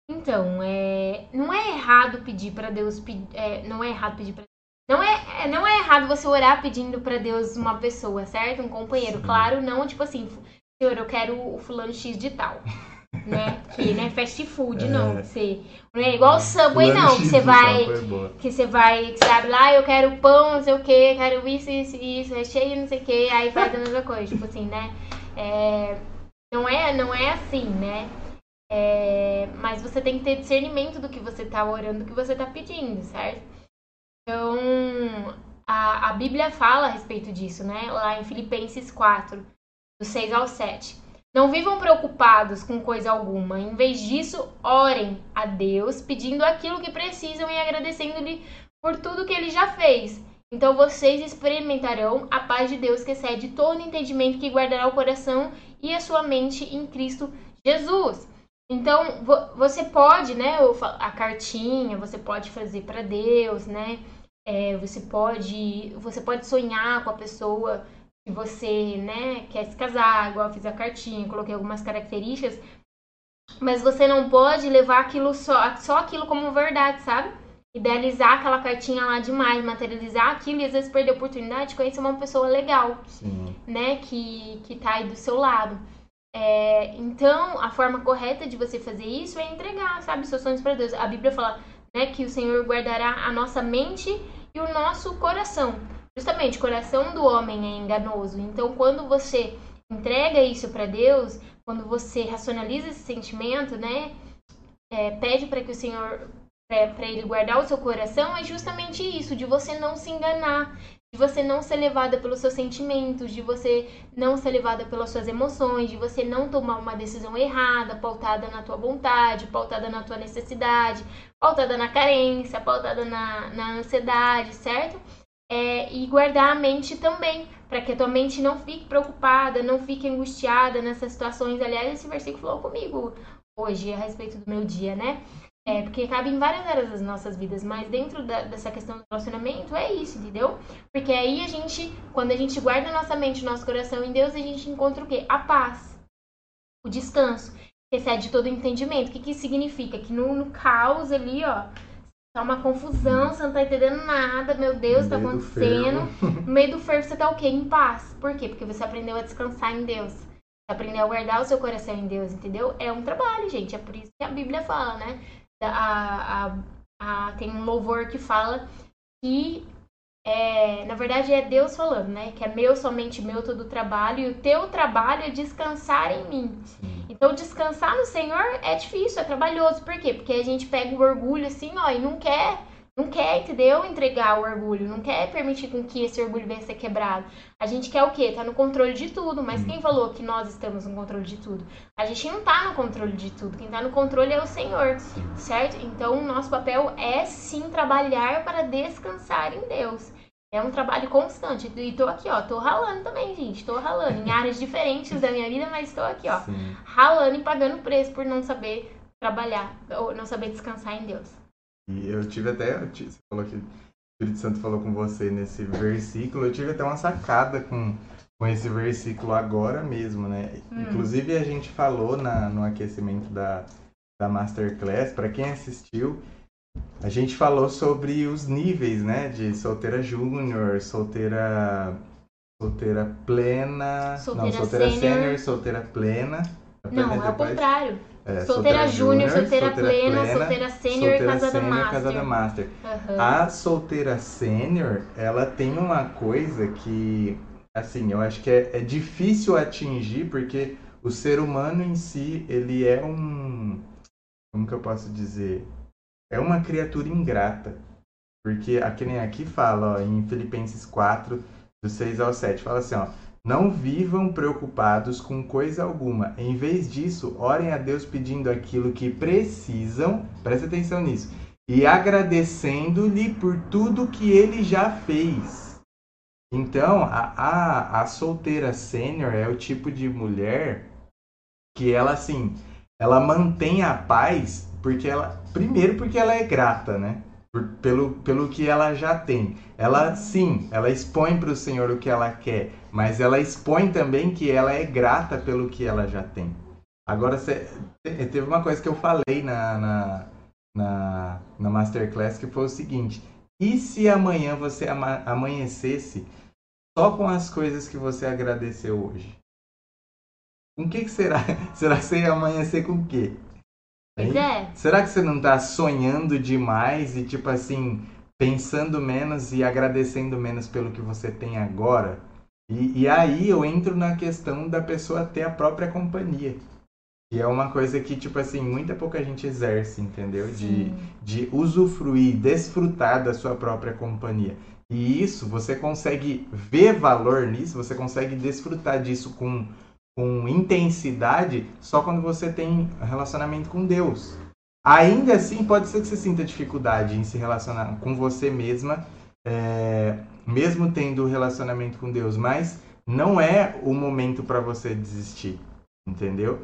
Então, é, não é errado pedir para Deus, é, não é errado pedir para não é, é, não é errado você orar pedindo para Deus uma pessoa, certo? Um companheiro. Sim. Claro, não tipo assim, Senhor, eu quero o fulano X de tal. <laughs> né? Que não é fast food, é. não. Você, não é igual o Subway, não. Que você vai. Que você vai. Que abre lá, eu quero pão, não sei o que, quero isso, isso, isso, recheio, não sei o que, aí faz a mesma coisa. Tipo assim, né? É, não, é, não é assim, né? É, mas você tem que ter discernimento do que você tá orando, do que você tá pedindo, certo? Então, a, a Bíblia fala a respeito disso, né? Lá em Filipenses 4, do 6 ao 7. Não vivam preocupados com coisa alguma. Em vez disso, orem a Deus, pedindo aquilo que precisam e agradecendo-lhe por tudo que ele já fez. Então vocês experimentarão a paz de Deus que excede todo entendimento que guardará o coração e a sua mente em Cristo Jesus. Então você pode, né, a cartinha, você pode fazer para Deus, né? É, você pode, você pode sonhar com a pessoa que você, né, quer se casar, igual eu fiz a cartinha, coloquei algumas características, mas você não pode levar aquilo só, só aquilo como verdade, sabe? Idealizar aquela cartinha lá demais, materializar aquilo e às vezes perder a oportunidade de conhecer uma pessoa legal, Sim. né, que, que tá aí do seu lado. É, então, a forma correta de você fazer isso é entregar, sabe, seus sonhos para Deus. A Bíblia fala, né, que o Senhor guardará a nossa mente e o nosso coração. Justamente, o coração do homem é enganoso. Então, quando você entrega isso para Deus, quando você racionaliza esse sentimento, né? É, pede para que o Senhor, para Ele guardar o seu coração, é justamente isso, de você não se enganar, de você não ser levada pelos seus sentimentos, de você não ser levada pelas suas emoções, de você não tomar uma decisão errada, pautada na tua vontade, pautada na tua necessidade, pautada na carência, pautada na, na ansiedade, certo? é, e guardar a mente também, para que a tua mente não fique preocupada, não fique angustiada nessas situações. Aliás, esse versículo falou comigo hoje a respeito do meu dia, né? É, porque cabe em várias áreas das nossas vidas, mas dentro da, dessa questão do relacionamento é isso, entendeu? Porque aí a gente, quando a gente guarda nossa mente, o nosso coração em Deus, a gente encontra o quê? A paz, o descanso, que excede todo o entendimento. O que, que significa? Que no, no caos ali, ó, Tá uma confusão, você não tá entendendo nada, meu Deus, no tá acontecendo. No meio do fervo você tá o quê? Em paz. Por quê? Porque você aprendeu a descansar em Deus. Você aprendeu a guardar o seu coração em Deus, entendeu? É um trabalho, gente. É por isso que a Bíblia fala, né? A, a, a, tem um louvor que fala que é, na verdade é Deus falando, né? Que é meu, somente meu todo o trabalho, e o teu trabalho é descansar em mim. Sim. Então, descansar no Senhor é difícil, é trabalhoso. Por quê? Porque a gente pega o orgulho assim, ó, e não quer, não quer, entendeu? Entregar o orgulho, não quer permitir com que esse orgulho venha ser quebrado. A gente quer o quê? Tá no controle de tudo, mas Hum. quem falou que nós estamos no controle de tudo? A gente não tá no controle de tudo. Quem tá no controle é o Senhor, certo? Então, o nosso papel é sim trabalhar para descansar em Deus. É um trabalho constante. E tô aqui, ó, tô ralando também, gente. Tô ralando em áreas diferentes da minha vida, mas tô aqui, ó, Sim. ralando e pagando preço por não saber trabalhar ou não saber descansar em Deus. E eu tive até. Você falou que o Espírito Santo falou com você nesse versículo. Eu tive até uma sacada com, com esse versículo agora mesmo, né? Hum. Inclusive a gente falou na, no aquecimento da, da Masterclass, para quem assistiu, a gente falou sobre os níveis, né? De solteira júnior, solteira. Solteira plena. Solteira não, solteira sênior. solteira plena. Não, é o contrário. É, solteira júnior, solteira plena, plena, solteira sênior e solteira casada master. casada master. Aham. A solteira sênior, ela tem uma coisa que, assim, eu acho que é, é difícil atingir, porque o ser humano em si, ele é um. Como que eu posso dizer? É uma criatura ingrata. Porque aqui nem aqui fala, ó, em Filipenses 4, do 6 ao 7, fala assim, ó. Não vivam preocupados com coisa alguma. Em vez disso, orem a Deus pedindo aquilo que precisam. Presta atenção nisso e agradecendo-lhe por tudo que ele já fez. Então, a, a, a solteira sênior é o tipo de mulher que ela, assim, ela mantém a paz porque ela, primeiro porque ela é grata, né? Pelo, pelo que ela já tem. Ela, sim, ela expõe para o Senhor o que ela quer, mas ela expõe também que ela é grata pelo que ela já tem. Agora, cê- te- teve uma coisa que eu falei na, na, na, na Masterclass que foi o seguinte: e se amanhã você ama- amanhecesse só com as coisas que você agradeceu hoje? Com o que, que será? <laughs> Será que você ia amanhecer com o quê? Pois é. Será que você não tá sonhando demais e, tipo assim, pensando menos e agradecendo menos pelo que você tem agora? E, e aí eu entro na questão da pessoa ter a própria companhia. Que é uma coisa que, tipo assim, muita pouca gente exerce, entendeu? De, de usufruir, desfrutar da sua própria companhia. E isso, você consegue ver valor nisso, você consegue desfrutar disso com, com intensidade só quando você tem relacionamento com Deus. Ainda assim, pode ser que você sinta dificuldade em se relacionar com você mesma, é, mesmo tendo relacionamento com Deus, mas não é o momento para você desistir, entendeu?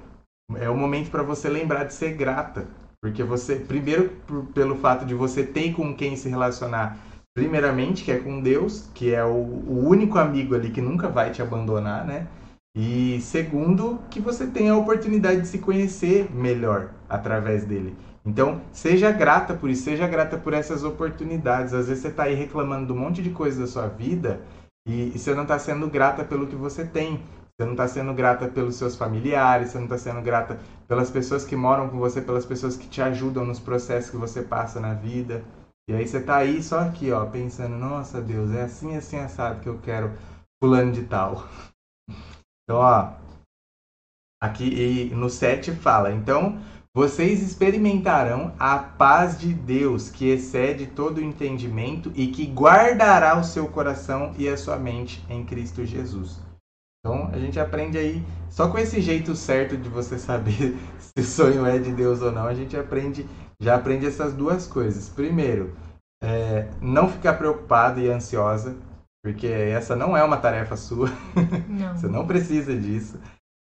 É o momento para você lembrar de ser grata, porque você, primeiro, pelo fato de você ter com quem se relacionar, primeiramente, que é com Deus, que é o, o único amigo ali que nunca vai te abandonar, né? E segundo, que você tem a oportunidade de se conhecer melhor através dele. Então, seja grata por isso, seja grata por essas oportunidades. Às vezes você está aí reclamando de um monte de coisa da sua vida e, e você não está sendo grata pelo que você tem. Você não está sendo grata pelos seus familiares, você não está sendo grata pelas pessoas que moram com você, pelas pessoas que te ajudam nos processos que você passa na vida. E aí você tá aí só aqui, ó, pensando, nossa Deus, é assim, assim, assado que eu quero fulano de tal. <laughs> Então, ó, aqui no 7 fala, então vocês experimentarão a paz de Deus que excede todo o entendimento e que guardará o seu coração e a sua mente em Cristo Jesus. Então a gente aprende aí, só com esse jeito certo de você saber <laughs> se o sonho é de Deus ou não, a gente aprende, já aprende essas duas coisas. Primeiro, é, não ficar preocupada e ansiosa, porque essa não é uma tarefa sua. <laughs> Não. Você não precisa disso.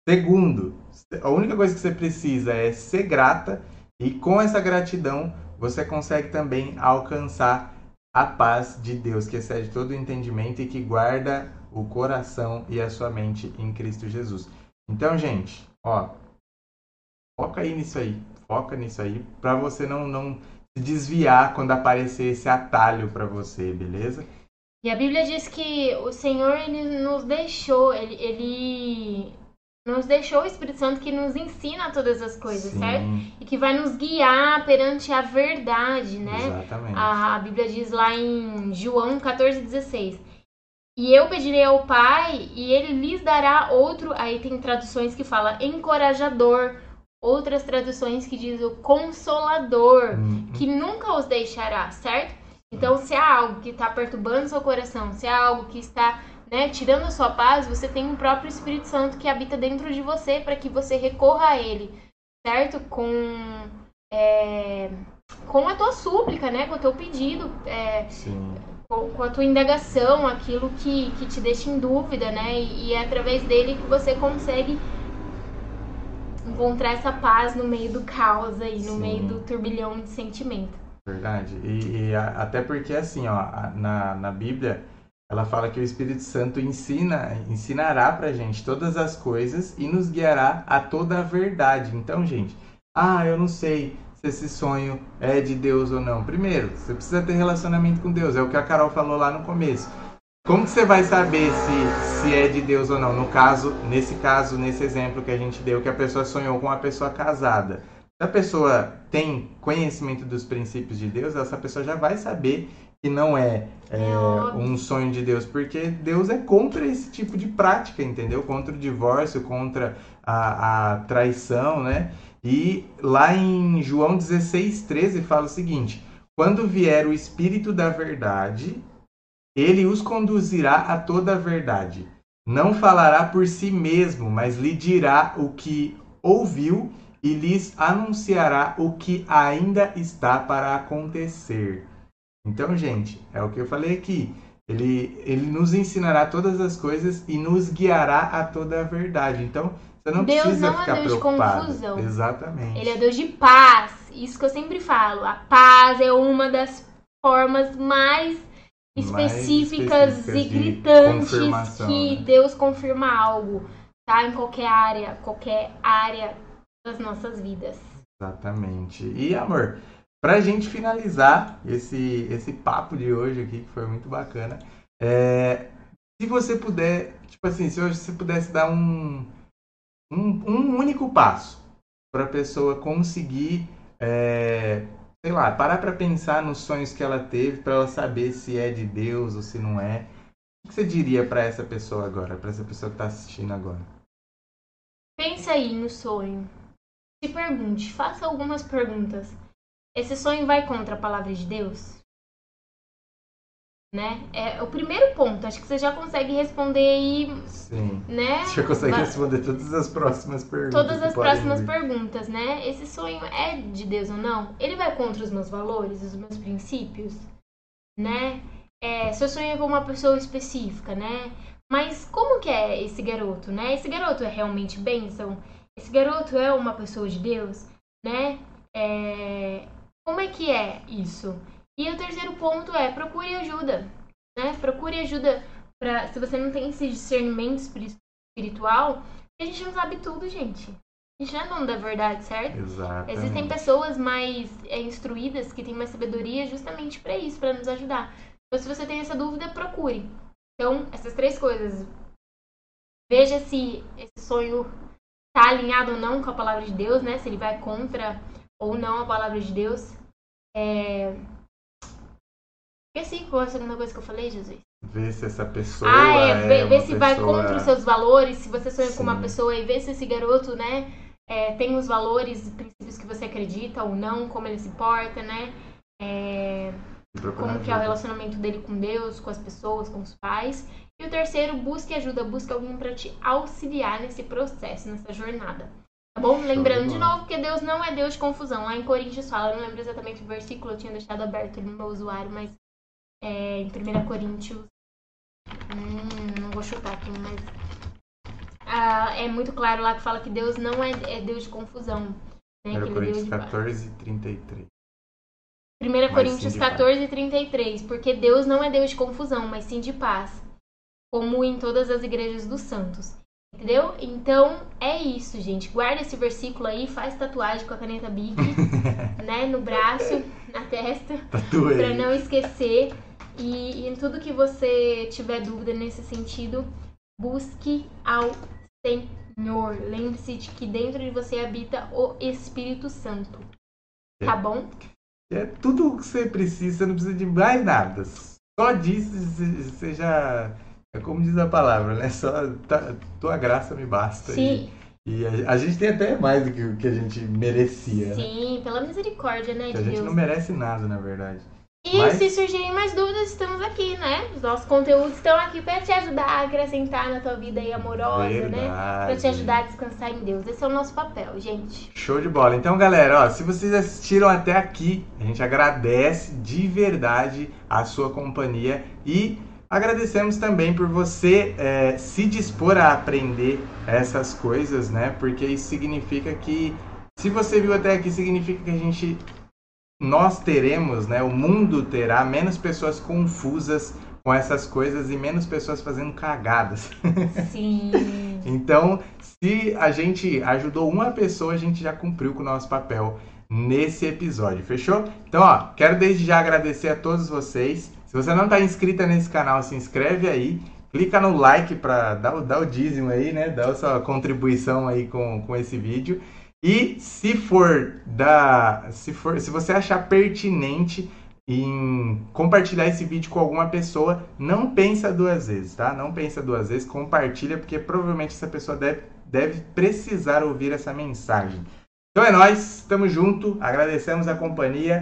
Segundo, a única coisa que você precisa é ser grata e com essa gratidão você consegue também alcançar a paz de Deus que excede todo o entendimento e que guarda o coração e a sua mente em Cristo Jesus. Então, gente, ó, foca aí nisso aí, foca nisso aí para você não não se desviar quando aparecer esse atalho para você, beleza? E a Bíblia diz que o Senhor ele nos deixou, ele, ele nos deixou o Espírito Santo que nos ensina todas as coisas, Sim. certo? E que vai nos guiar perante a verdade, né? Exatamente. A, a Bíblia diz lá em João 14,16. E eu pedirei ao Pai, e ele lhes dará outro. Aí tem traduções que fala encorajador, outras traduções que diz o consolador, Hum, que nunca os deixará, certo? Então, se há algo que está perturbando seu coração, se há algo que está né, tirando a sua paz, você tem o próprio Espírito Santo que habita dentro de você para que você recorra a ele, certo? Com, é, com a tua súplica, né? Com o teu pedido, é, com, com a tua indagação, aquilo que, que te deixa em dúvida, né? E, e é através dele que você consegue encontrar essa paz no meio do caos aí, no Sim. meio do turbilhão de sentimento. Verdade. E, e a- até porque assim, ó, na, na Bíblia, ela fala que o Espírito Santo ensina, ensinará pra gente todas as coisas e nos guiará a toda a verdade. Então, gente, ah, eu não sei se esse sonho é de Deus ou não. Primeiro, você precisa ter relacionamento com Deus. É o que a Carol falou lá no começo. Como que você vai saber se, se é de Deus ou não? No caso, nesse caso, nesse exemplo que a gente deu, que a pessoa sonhou com uma pessoa casada. Se a pessoa tem conhecimento dos princípios de Deus, essa pessoa já vai saber que não é, é, É um sonho de Deus, porque Deus é contra esse tipo de prática, entendeu? Contra o divórcio, contra a, a traição, né? E lá em João 16, 13 fala o seguinte: Quando vier o Espírito da Verdade, ele os conduzirá a toda a verdade. Não falará por si mesmo, mas lhe dirá o que ouviu e lhes anunciará o que ainda está para acontecer. Então, gente, é o que eu falei aqui. Ele, ele nos ensinará todas as coisas e nos guiará a toda a verdade. Então, você não Deus precisa não é ficar Deus de confusão. Exatamente. Ele é Deus de paz. Isso que eu sempre falo. A paz é uma das formas mais Mais específicas, específicas e gritantes que né? Deus confirma algo, tá? Em qualquer área, qualquer área das nossas vidas. Exatamente. E amor, pra gente finalizar esse, esse papo de hoje aqui, que foi muito bacana, é, se você puder, tipo assim, se você pudesse dar um, um, um único passo pra pessoa conseguir, é, sei lá, parar pra pensar nos sonhos que ela teve, pra ela saber se é de Deus ou se não é. O que você diria pra essa pessoa agora, pra essa pessoa que tá assistindo agora? Pensa aí no sonho. Se pergunte, faça algumas perguntas. Esse sonho vai contra a palavra de Deus? Né? É o primeiro ponto. Acho que você já consegue responder aí, Sim. né? Você já consegue responder todas as próximas perguntas. Todas as próximas vir. perguntas, né? Esse sonho é de Deus ou não? Ele vai contra os meus valores, os meus princípios, né? É, se eu sonho com uma pessoa específica, né? Mas como que é esse garoto, né? Esse garoto é realmente bênção? Esse garoto é uma pessoa de Deus, né? É, como é que é isso? E o terceiro ponto é procure ajuda, né? Procure ajuda para se você não tem esse discernimento espiri- espiritual, a gente não sabe tudo, gente. A gente não é dono da verdade, certo? Exatamente. Existem pessoas mais é, instruídas que têm mais sabedoria justamente para isso, para nos ajudar. Então, se você tem essa dúvida, procure. Então, essas três coisas. Veja se esse sonho está alinhado ou não com a palavra de Deus, né? Se ele vai contra ou não a palavra de Deus. É... Esqueci qual é a segunda coisa que eu falei, Jesus. Ver se essa pessoa. Ah, é, ver, ver uma se vai pessoa- contra os seus valores, se você sonha com uma Sim. pessoa e ver se esse garoto, né, é, tem os valores e princípios que você acredita ou não, como ele se porta, né? É, como que é o relacionamento dele com Deus, com as pessoas, com os pais. E o terceiro, busque ajuda, busque alguém para te auxiliar nesse processo, nessa jornada. Tá bom? Lembrando de novo que Deus não é Deus de confusão. Lá em Coríntios fala, eu não lembro exatamente o versículo, eu tinha deixado aberto no meu usuário, mas é, em 1 Coríntios. Hum, não vou chutar aqui, mas. ah, é muito claro lá que fala que Deus não é, é Deus de confusão. Né? Era que ele é Deus Coríntios de paz. 14, 33. 1 Mas Coríntios sim de paz. 14, 33. Porque Deus não é Deus de confusão, mas sim de paz. Como em todas as igrejas dos santos. Entendeu? Então é isso, gente. Guarda esse versículo aí, faz tatuagem com a caneta Bic, <laughs> né? No braço, na testa, Tatuei. pra não esquecer. E, e em tudo que você tiver dúvida nesse sentido, busque Senhor. Lembre-se de que dentro de você habita o Espírito Santo. Tá bom? É tudo o que você precisa, você não precisa de mais nada. Só disso você já. É como diz a palavra, né? Só tá, tua graça me basta. Sim. E, e a, a, gente tem até mais do que o que a gente merecia. Né? Sim, né? pela misericórdia, né? Que a gente Deus. não merece nada, na verdade. E Mas... se surgirem mais dúvidas, estamos aqui, né? Os nossos conteúdos estão aqui para te ajudar a acrescentar na tua vida aí amorosa, né? Verdade. né? Para te ajudar a descansar em Deus. Esse é o nosso papel, gente. Show de bola. Então, galera, ó, se vocês assistiram até aqui, a gente agradece de verdade a sua companhia e agradecemos também por você é, se dispor a aprender essas coisas, né? Porque isso significa que se você viu até aqui, significa que a gente nós teremos, né, o mundo terá menos pessoas confusas com essas coisas e menos pessoas fazendo cagadas. Sim. <laughs> então, se a gente ajudou uma pessoa, a gente já cumpriu com o nosso papel nesse episódio, fechou? Então, ó, quero desde já agradecer a todos vocês. Se você não está inscrita nesse canal, se inscreve aí. Clica no like para dar, dar o dízimo aí, né? Dar a sua contribuição aí com, com esse vídeo. E se for da, se for, se você achar pertinente em compartilhar esse vídeo com alguma pessoa, não pensa duas vezes, tá? Não pensa duas vezes, compartilha porque provavelmente essa pessoa deve, deve precisar ouvir essa mensagem. Então é nós, estamos junto, agradecemos a companhia.